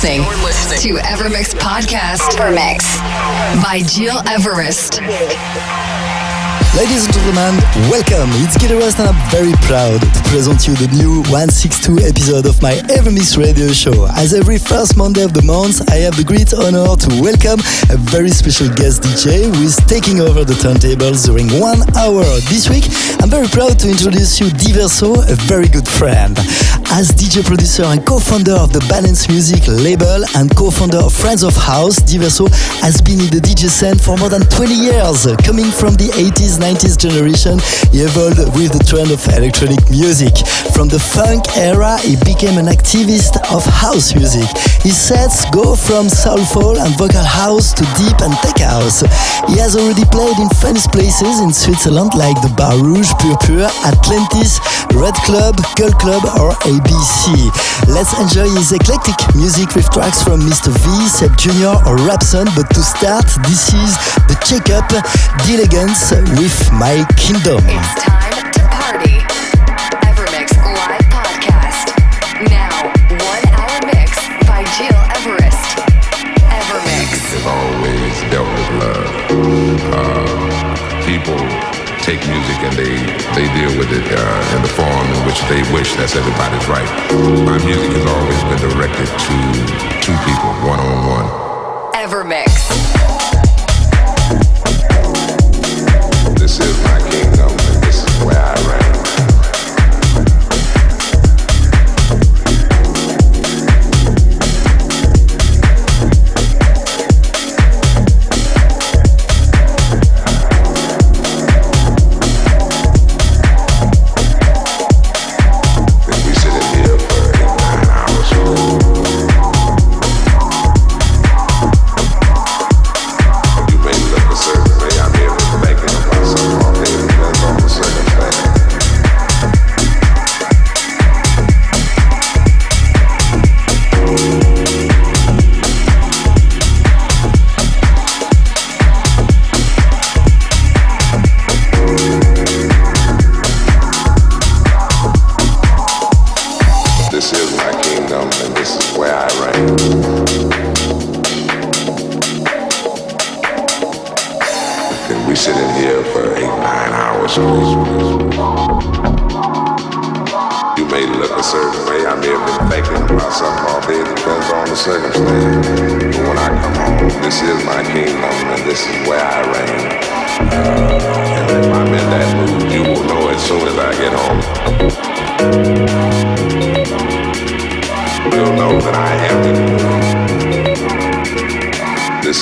To Evermix Podcast. Evermix by Gil Everest. Ladies and gentlemen, welcome. It's Gil Everest and I'm very proud to present you the new 162 episode of my Evermix radio show. As every first Monday of the month, I have the great honor to welcome a very special guest DJ who is taking over the turntables during one hour. This week, I'm very proud to introduce you Diverso, a very good friend. As DJ producer and co-founder of the Balance Music label and co-founder of Friends of House, Diverso has been in the DJ scene for more than 20 years, coming from the 80s 90s generation, he evolved with the trend of electronic music. From the funk era, he became an activist of house music. His sets go from soulful and vocal house to deep and tech house. He has already played in famous places in Switzerland like the Bar Rouge, Purpure, Atlantis, Red Club, Girl Club or ABC. Let's enjoy his eclectic music with tracks from Mr. V, Seb Jr. or Rapson, but to start, this is the Check-Up, Diligence with with my kingdom. It's time to party. Evermix live podcast. Now, one hour mix by Gil Everest. Evermix. Is always dealt with love. Uh, people take music and they they deal with it uh, in the form in which they wish that's everybody's right. My music has always been directed to two people, one on one.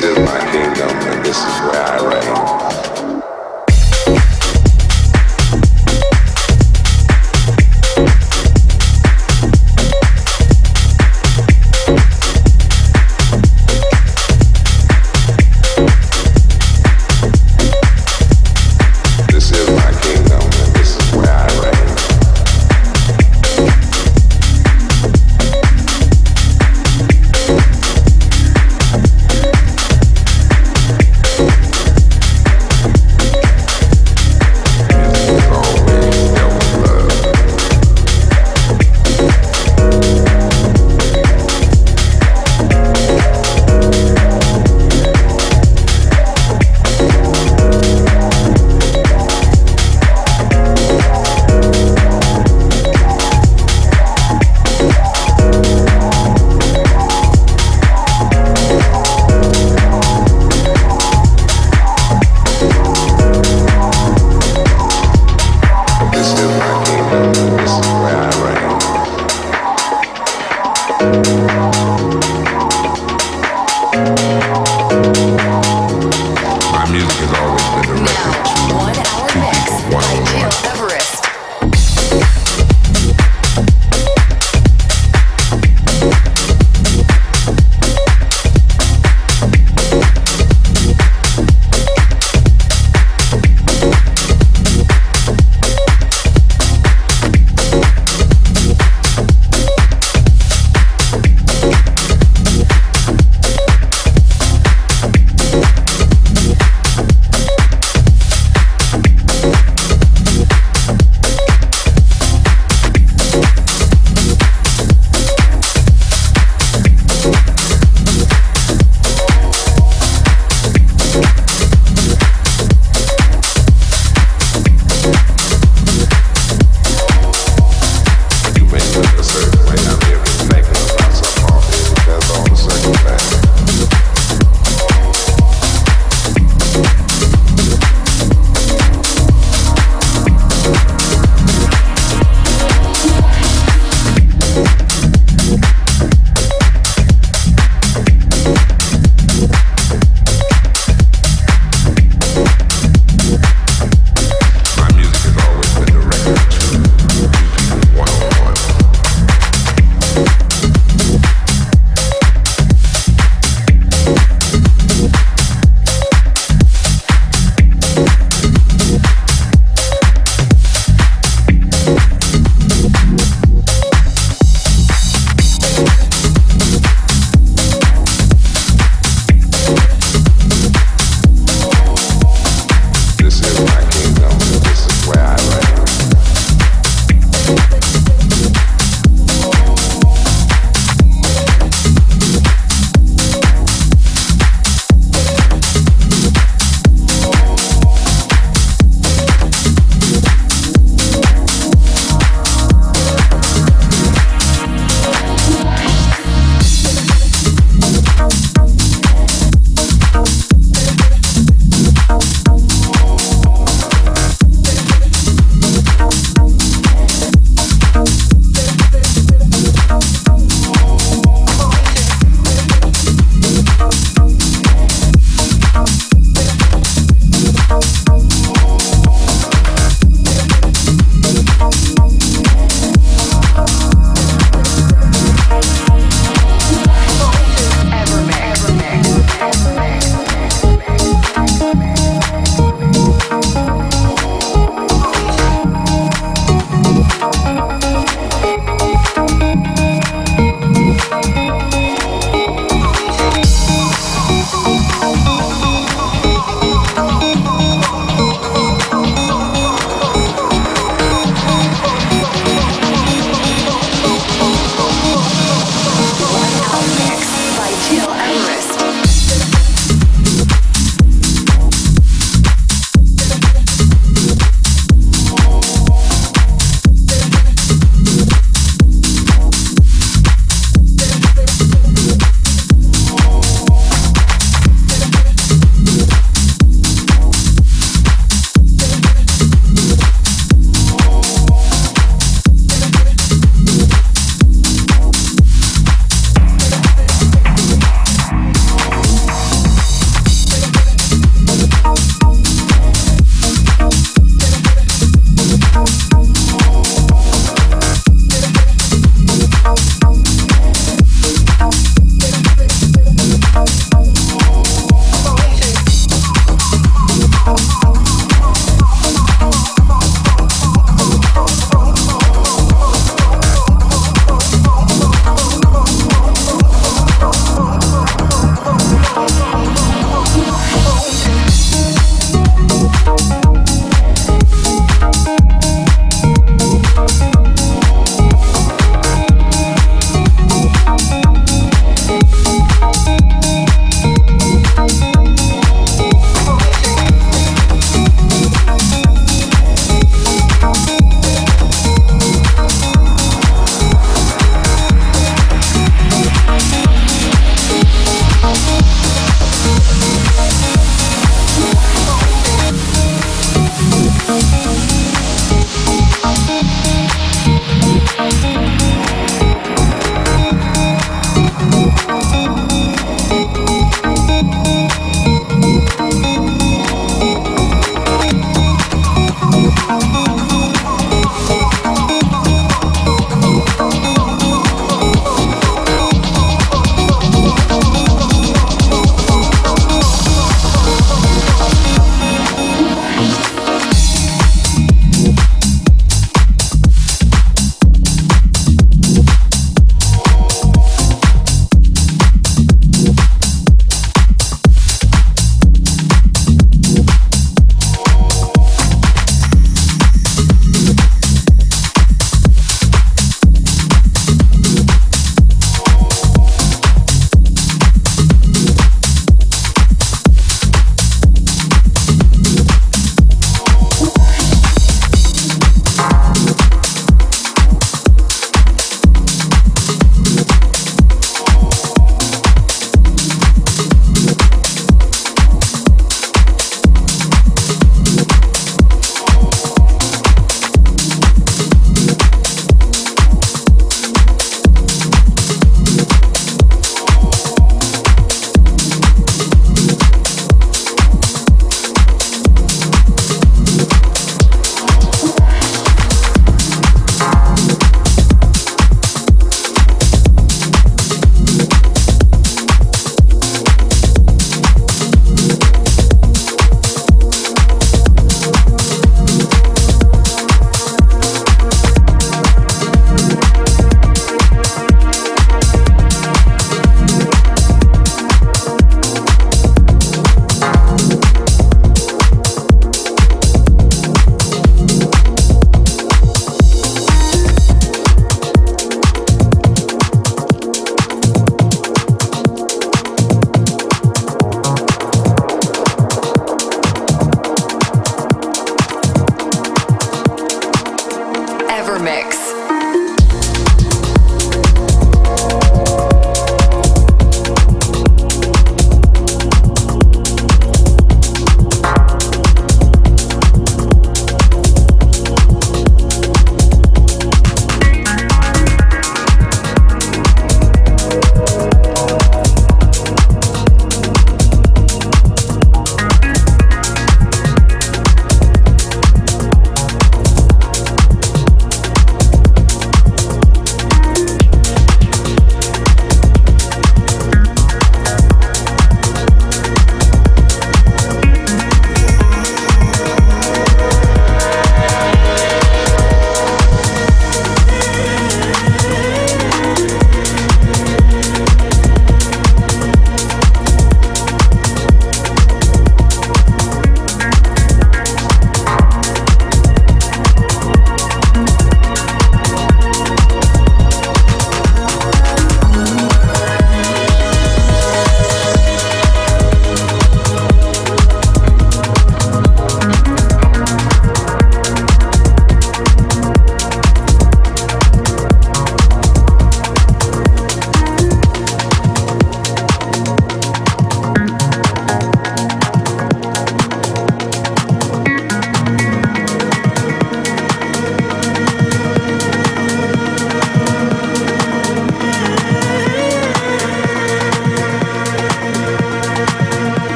is my kingdom and this is where I reign.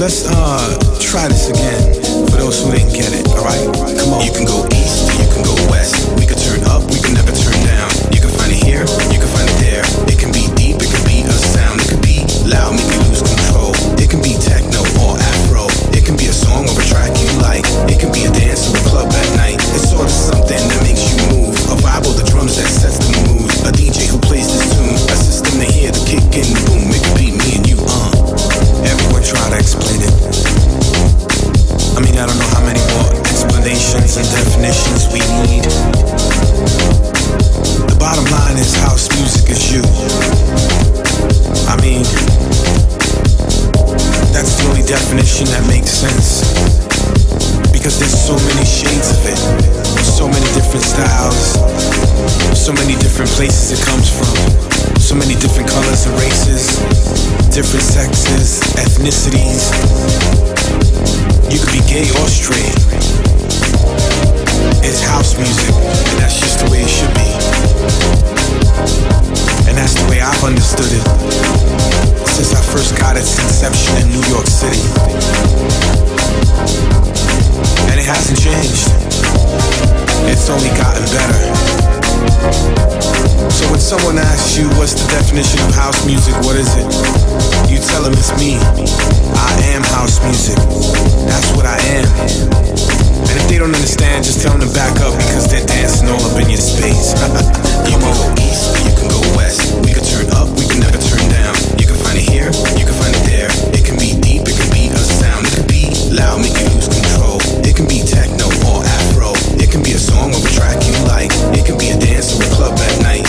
Let's uh try this again for those who didn't get it, alright? Come on. You can go east, you can go west. We can turn up, we can never turn down. You can find it here, you can find it there. It can be deep, it can be a sound. It can be loud, make you lose control. It can be techno or afro. It can be a song or a track you like. It can be a dance or a club at night. It's sort of something that makes you move. A vibe or the drums that sets definitions we need. The bottom line is house music is you. I mean, that's the only definition that makes sense. Because there's so many shades of it, so many different styles, so many different places it comes from, so many different colors and races, different sexes, ethnicities. You could be gay or straight. It's house music, and that's just the way it should be. And that's the way I've understood it since I first got its inception in New York City. And it hasn't changed. It's only gotten better. So when someone asks you what's the definition of house music, what is it? You tell them it's me. I am house music. That's what I am. And if they don't understand, just tell them to back up because they're dancing all up in your space. You can go east, you can go west. We can turn up, we can never turn down. You can find it here, you can find it there. It can be deep, it can be a sound. It can be loud, make you lose control. It can be techno or afro. It can be a song or a track you like. It can be a dance or a club at night.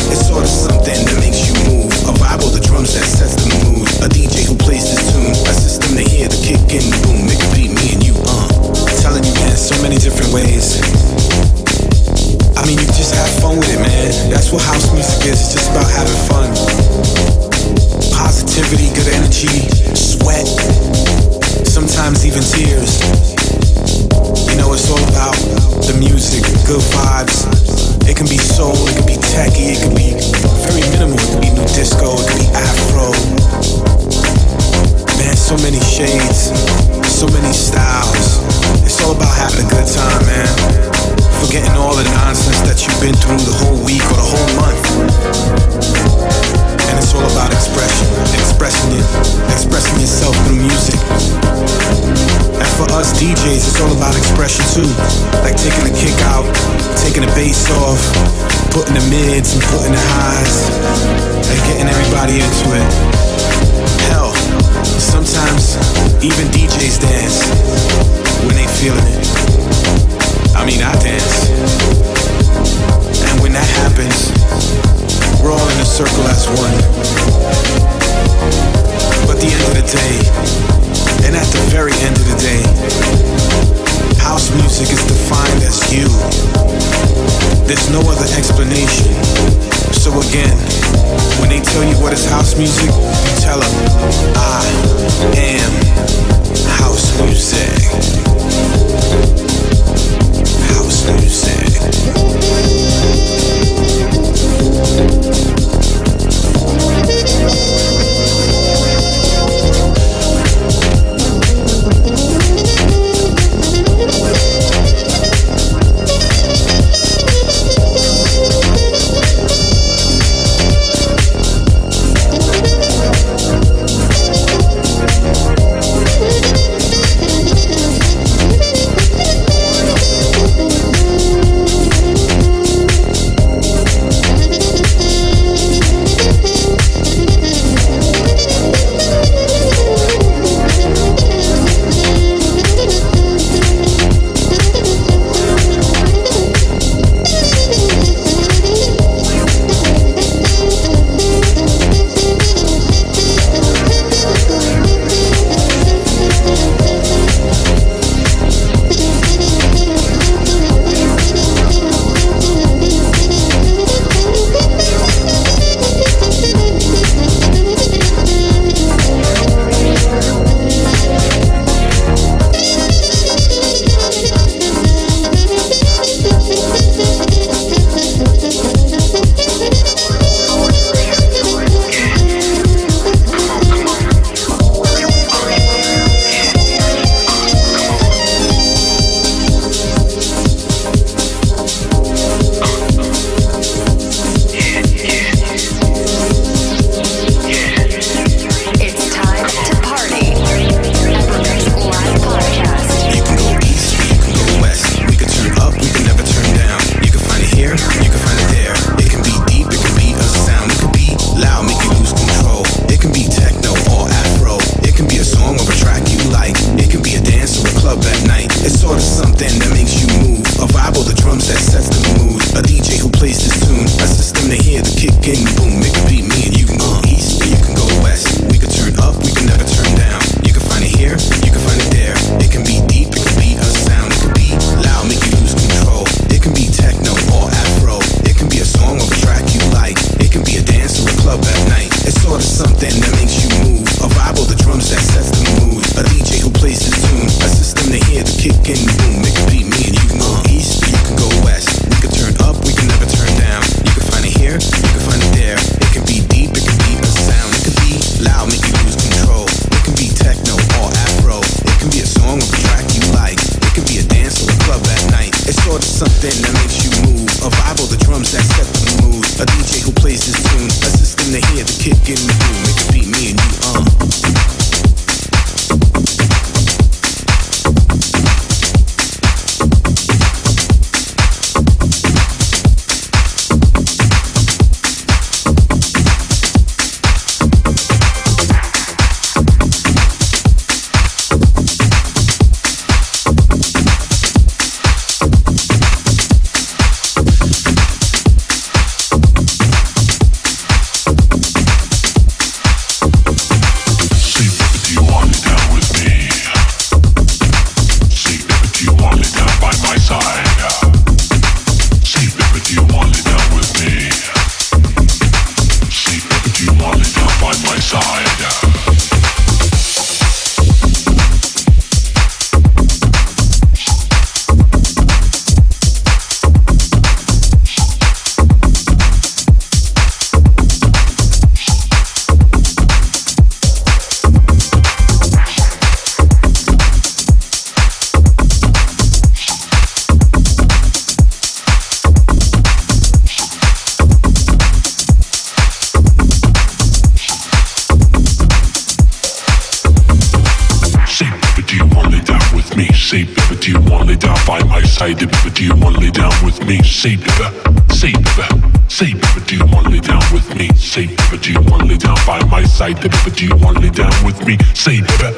tight, but do you wanna lay down with me? Say, never, say, never, say, but do you wanna lay down with me? Say, but do you wanna lay down by my side? But do you wanna lay down with me? Say, never.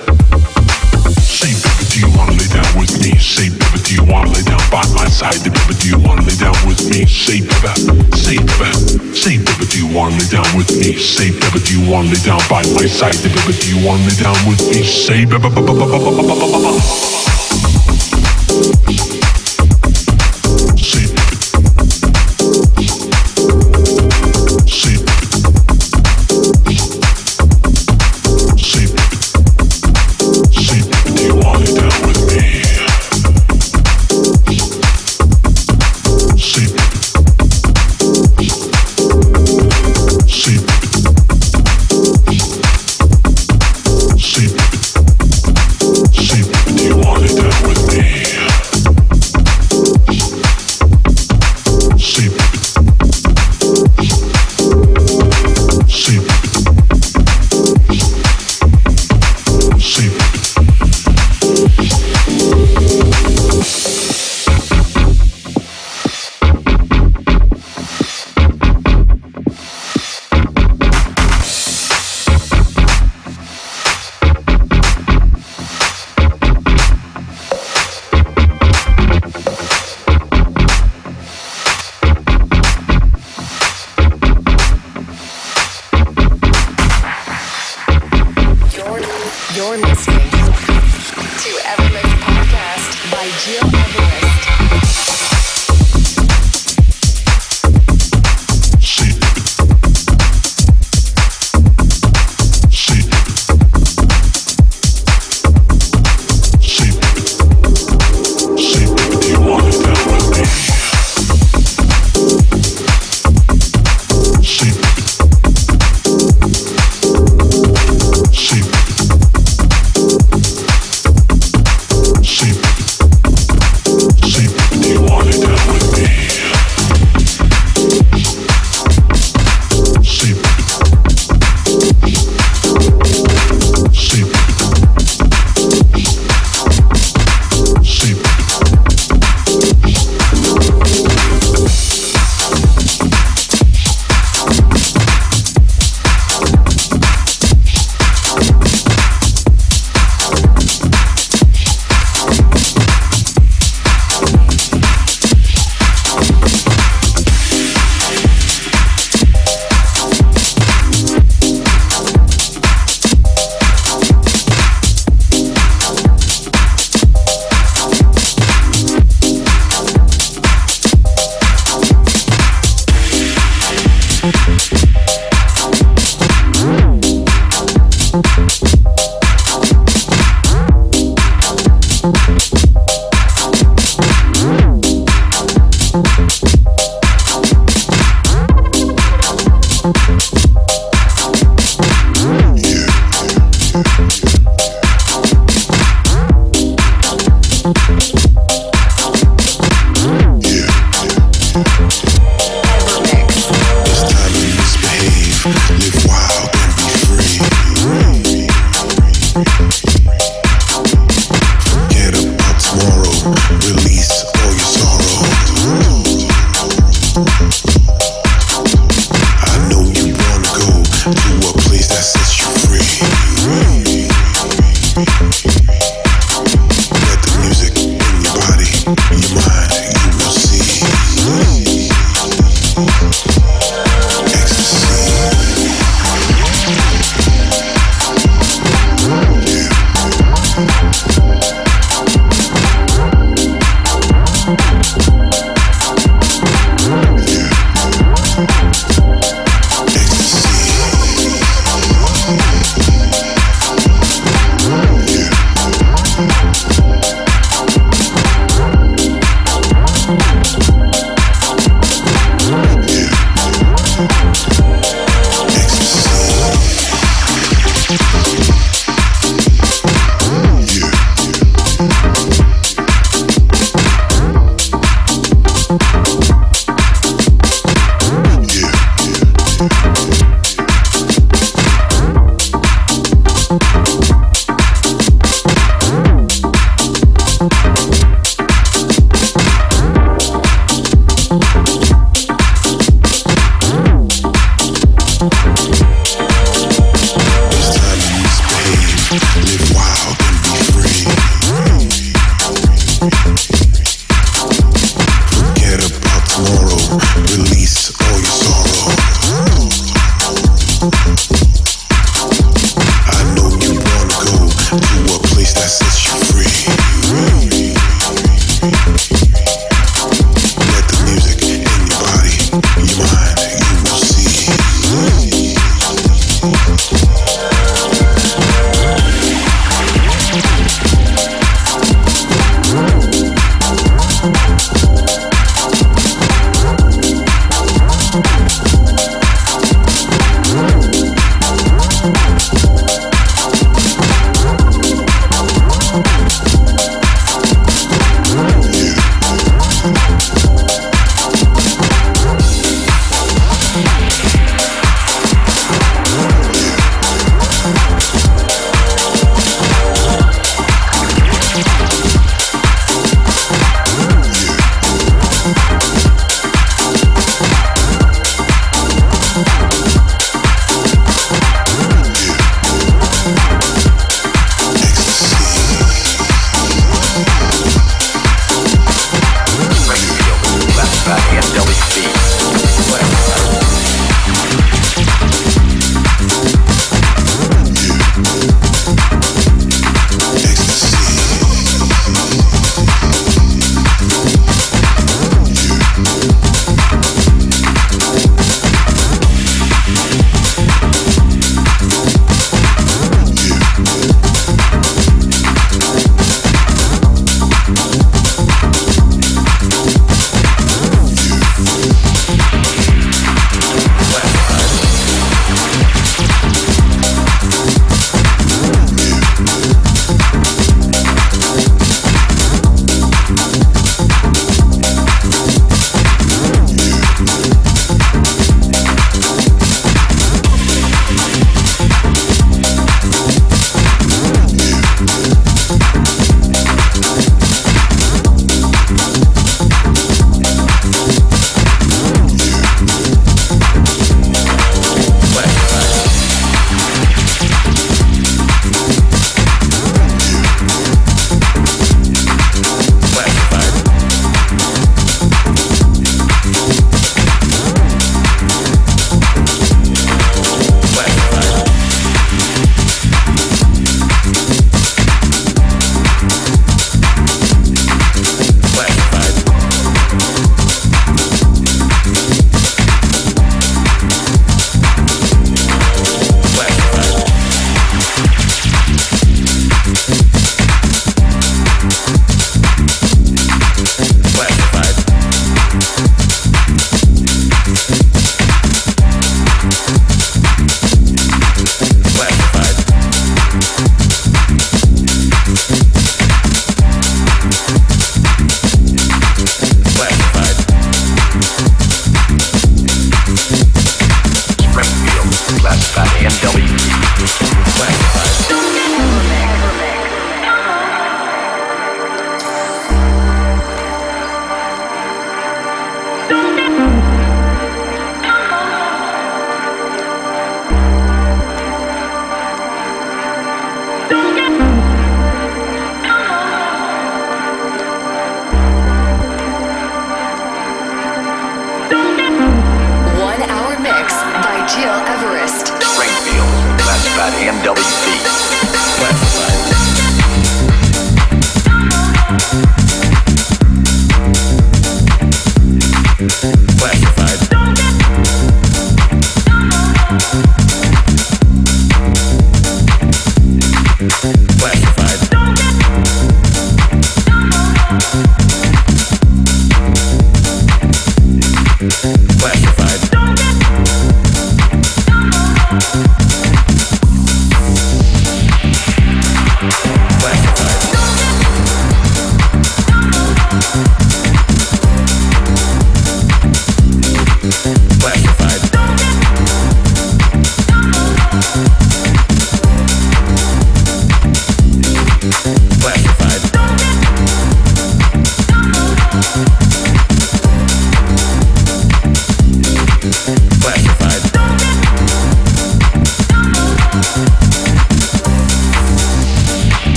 Say, baby, do you wanna lay down with me? Say, baby, do you wanna lay down by my side? Baby, do you wanna lay down with me? Say, baby, say, baby, say, baby, do you wanna lay down with me? Say, baby, do you wanna lay down by my side? Baby, do you wanna lay down with me? Say, baby, baby, baby, baby, baby, baby. you're everywhere.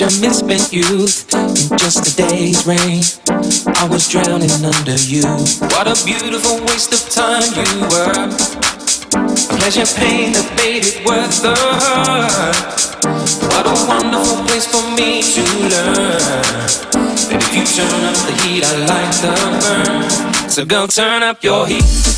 your misspent youth in just a day's rain. I was drowning under you. What a beautiful waste of time you were. Pleasure, pain that made it worth the hurt. What a wonderful place for me to learn. And if you turn up the heat, I like the burn. So go turn up your heat.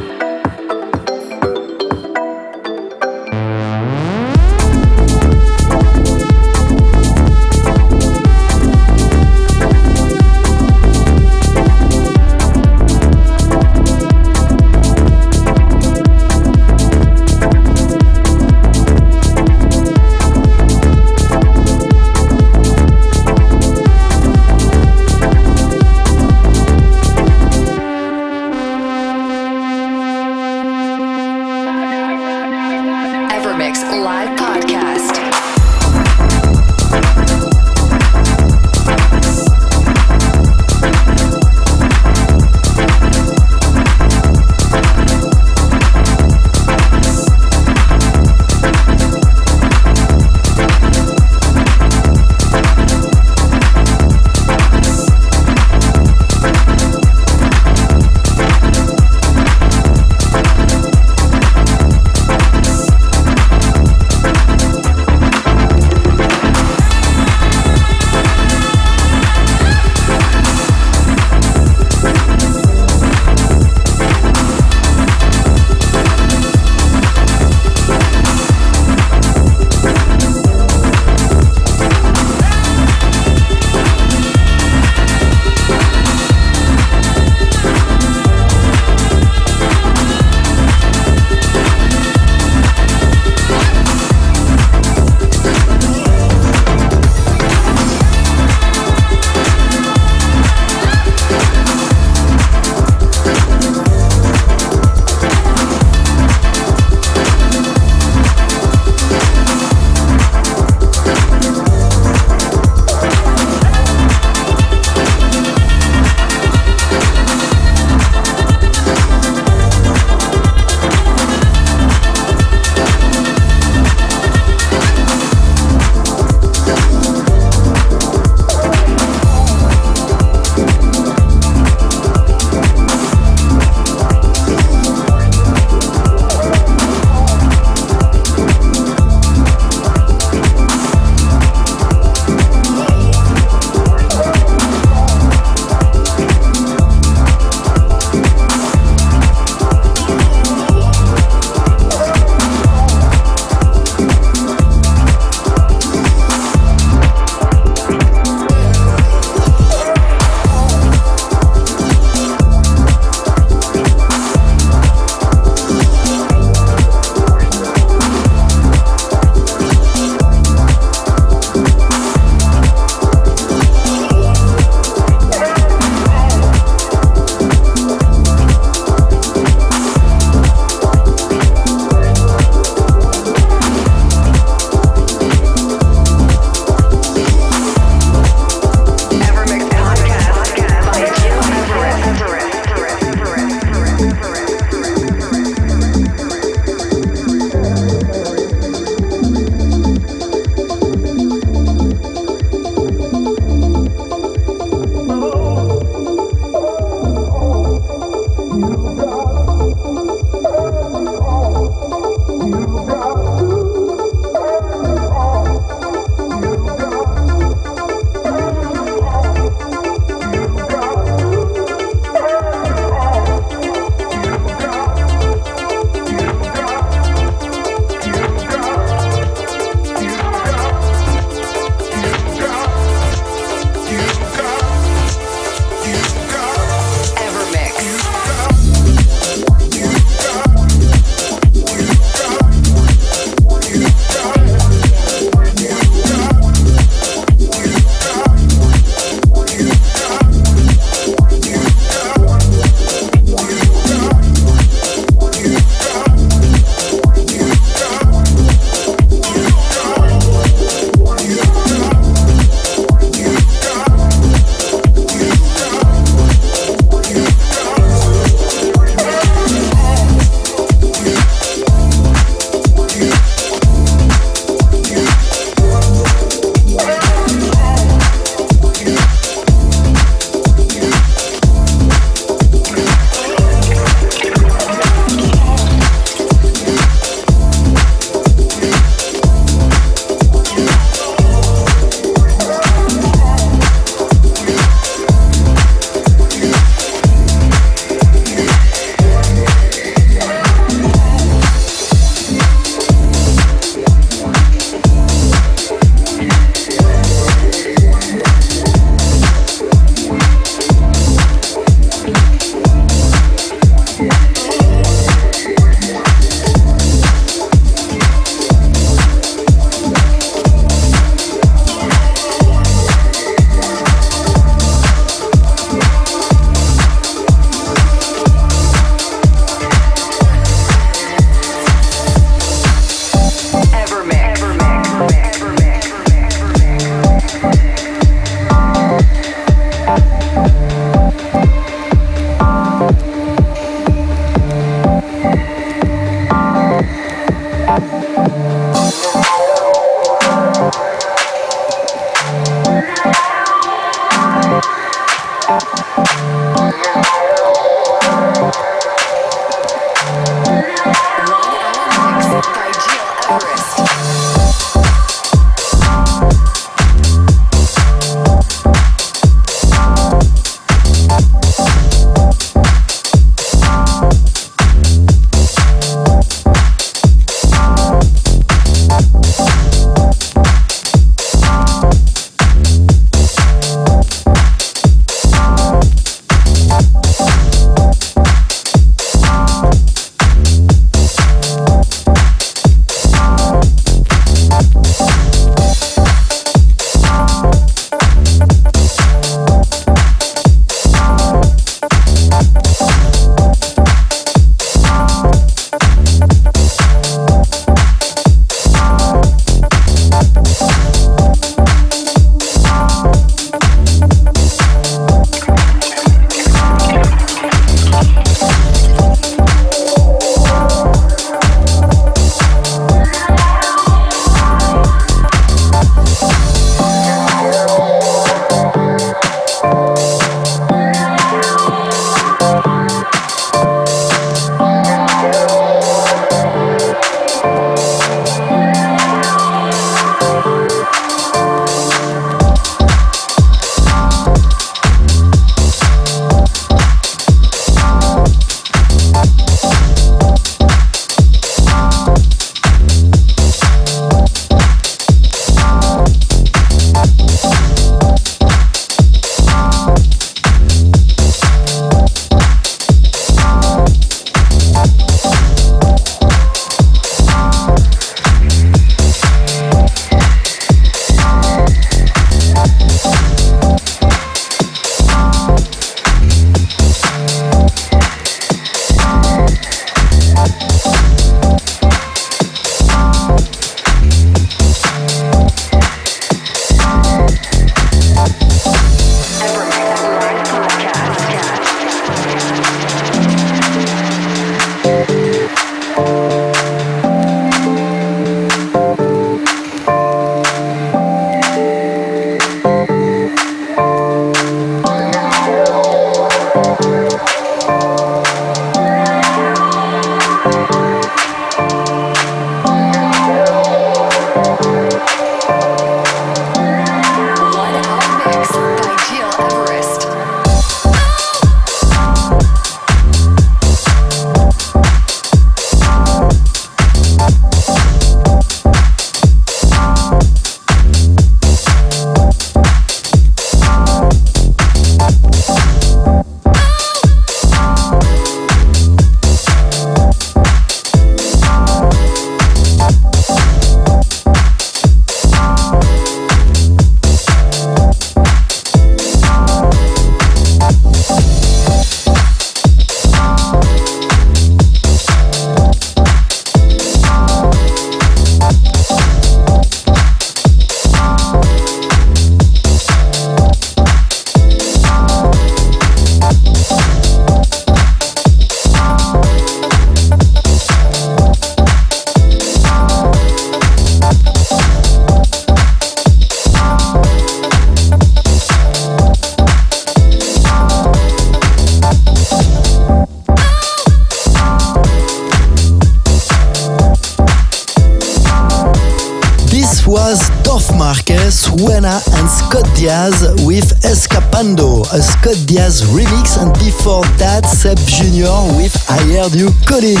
said Diaz remix, and before that, Seb Jr. with I Heard You Calling.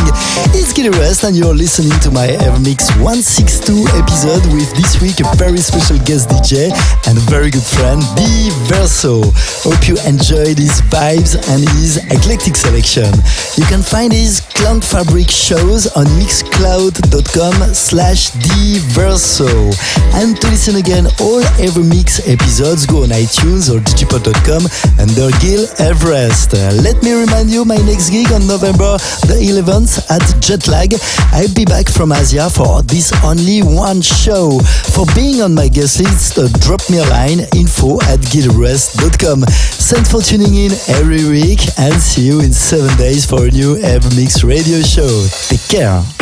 It's Gil Everest, and you're listening to my Evermix 162 episode with this week a very special guest DJ and a very good friend, B Verso. Hope you enjoyed his vibes and his eclectic selection. You can find his Cloud Fabric shows on mixcloud.com slash diverso. And to listen again all Evermix episodes, go on iTunes or digipod.com under Gil Everest. Let me remind you my next gig on November the 11th at Jetlag. I'll be back from Asia for this only one show. For being on my guest list, uh, drop me a line info at gileverest.com. Thanks for tuning in every week and see you in seven days for a new Evermix radio show. Take care.